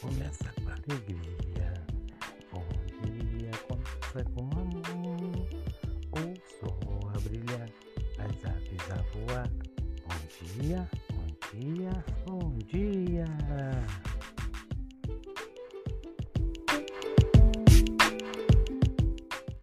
começa com alegria. Bom dia começa com amor. O sol a brilhar, as aves a voar. Bom dia, bom dia, bom dia.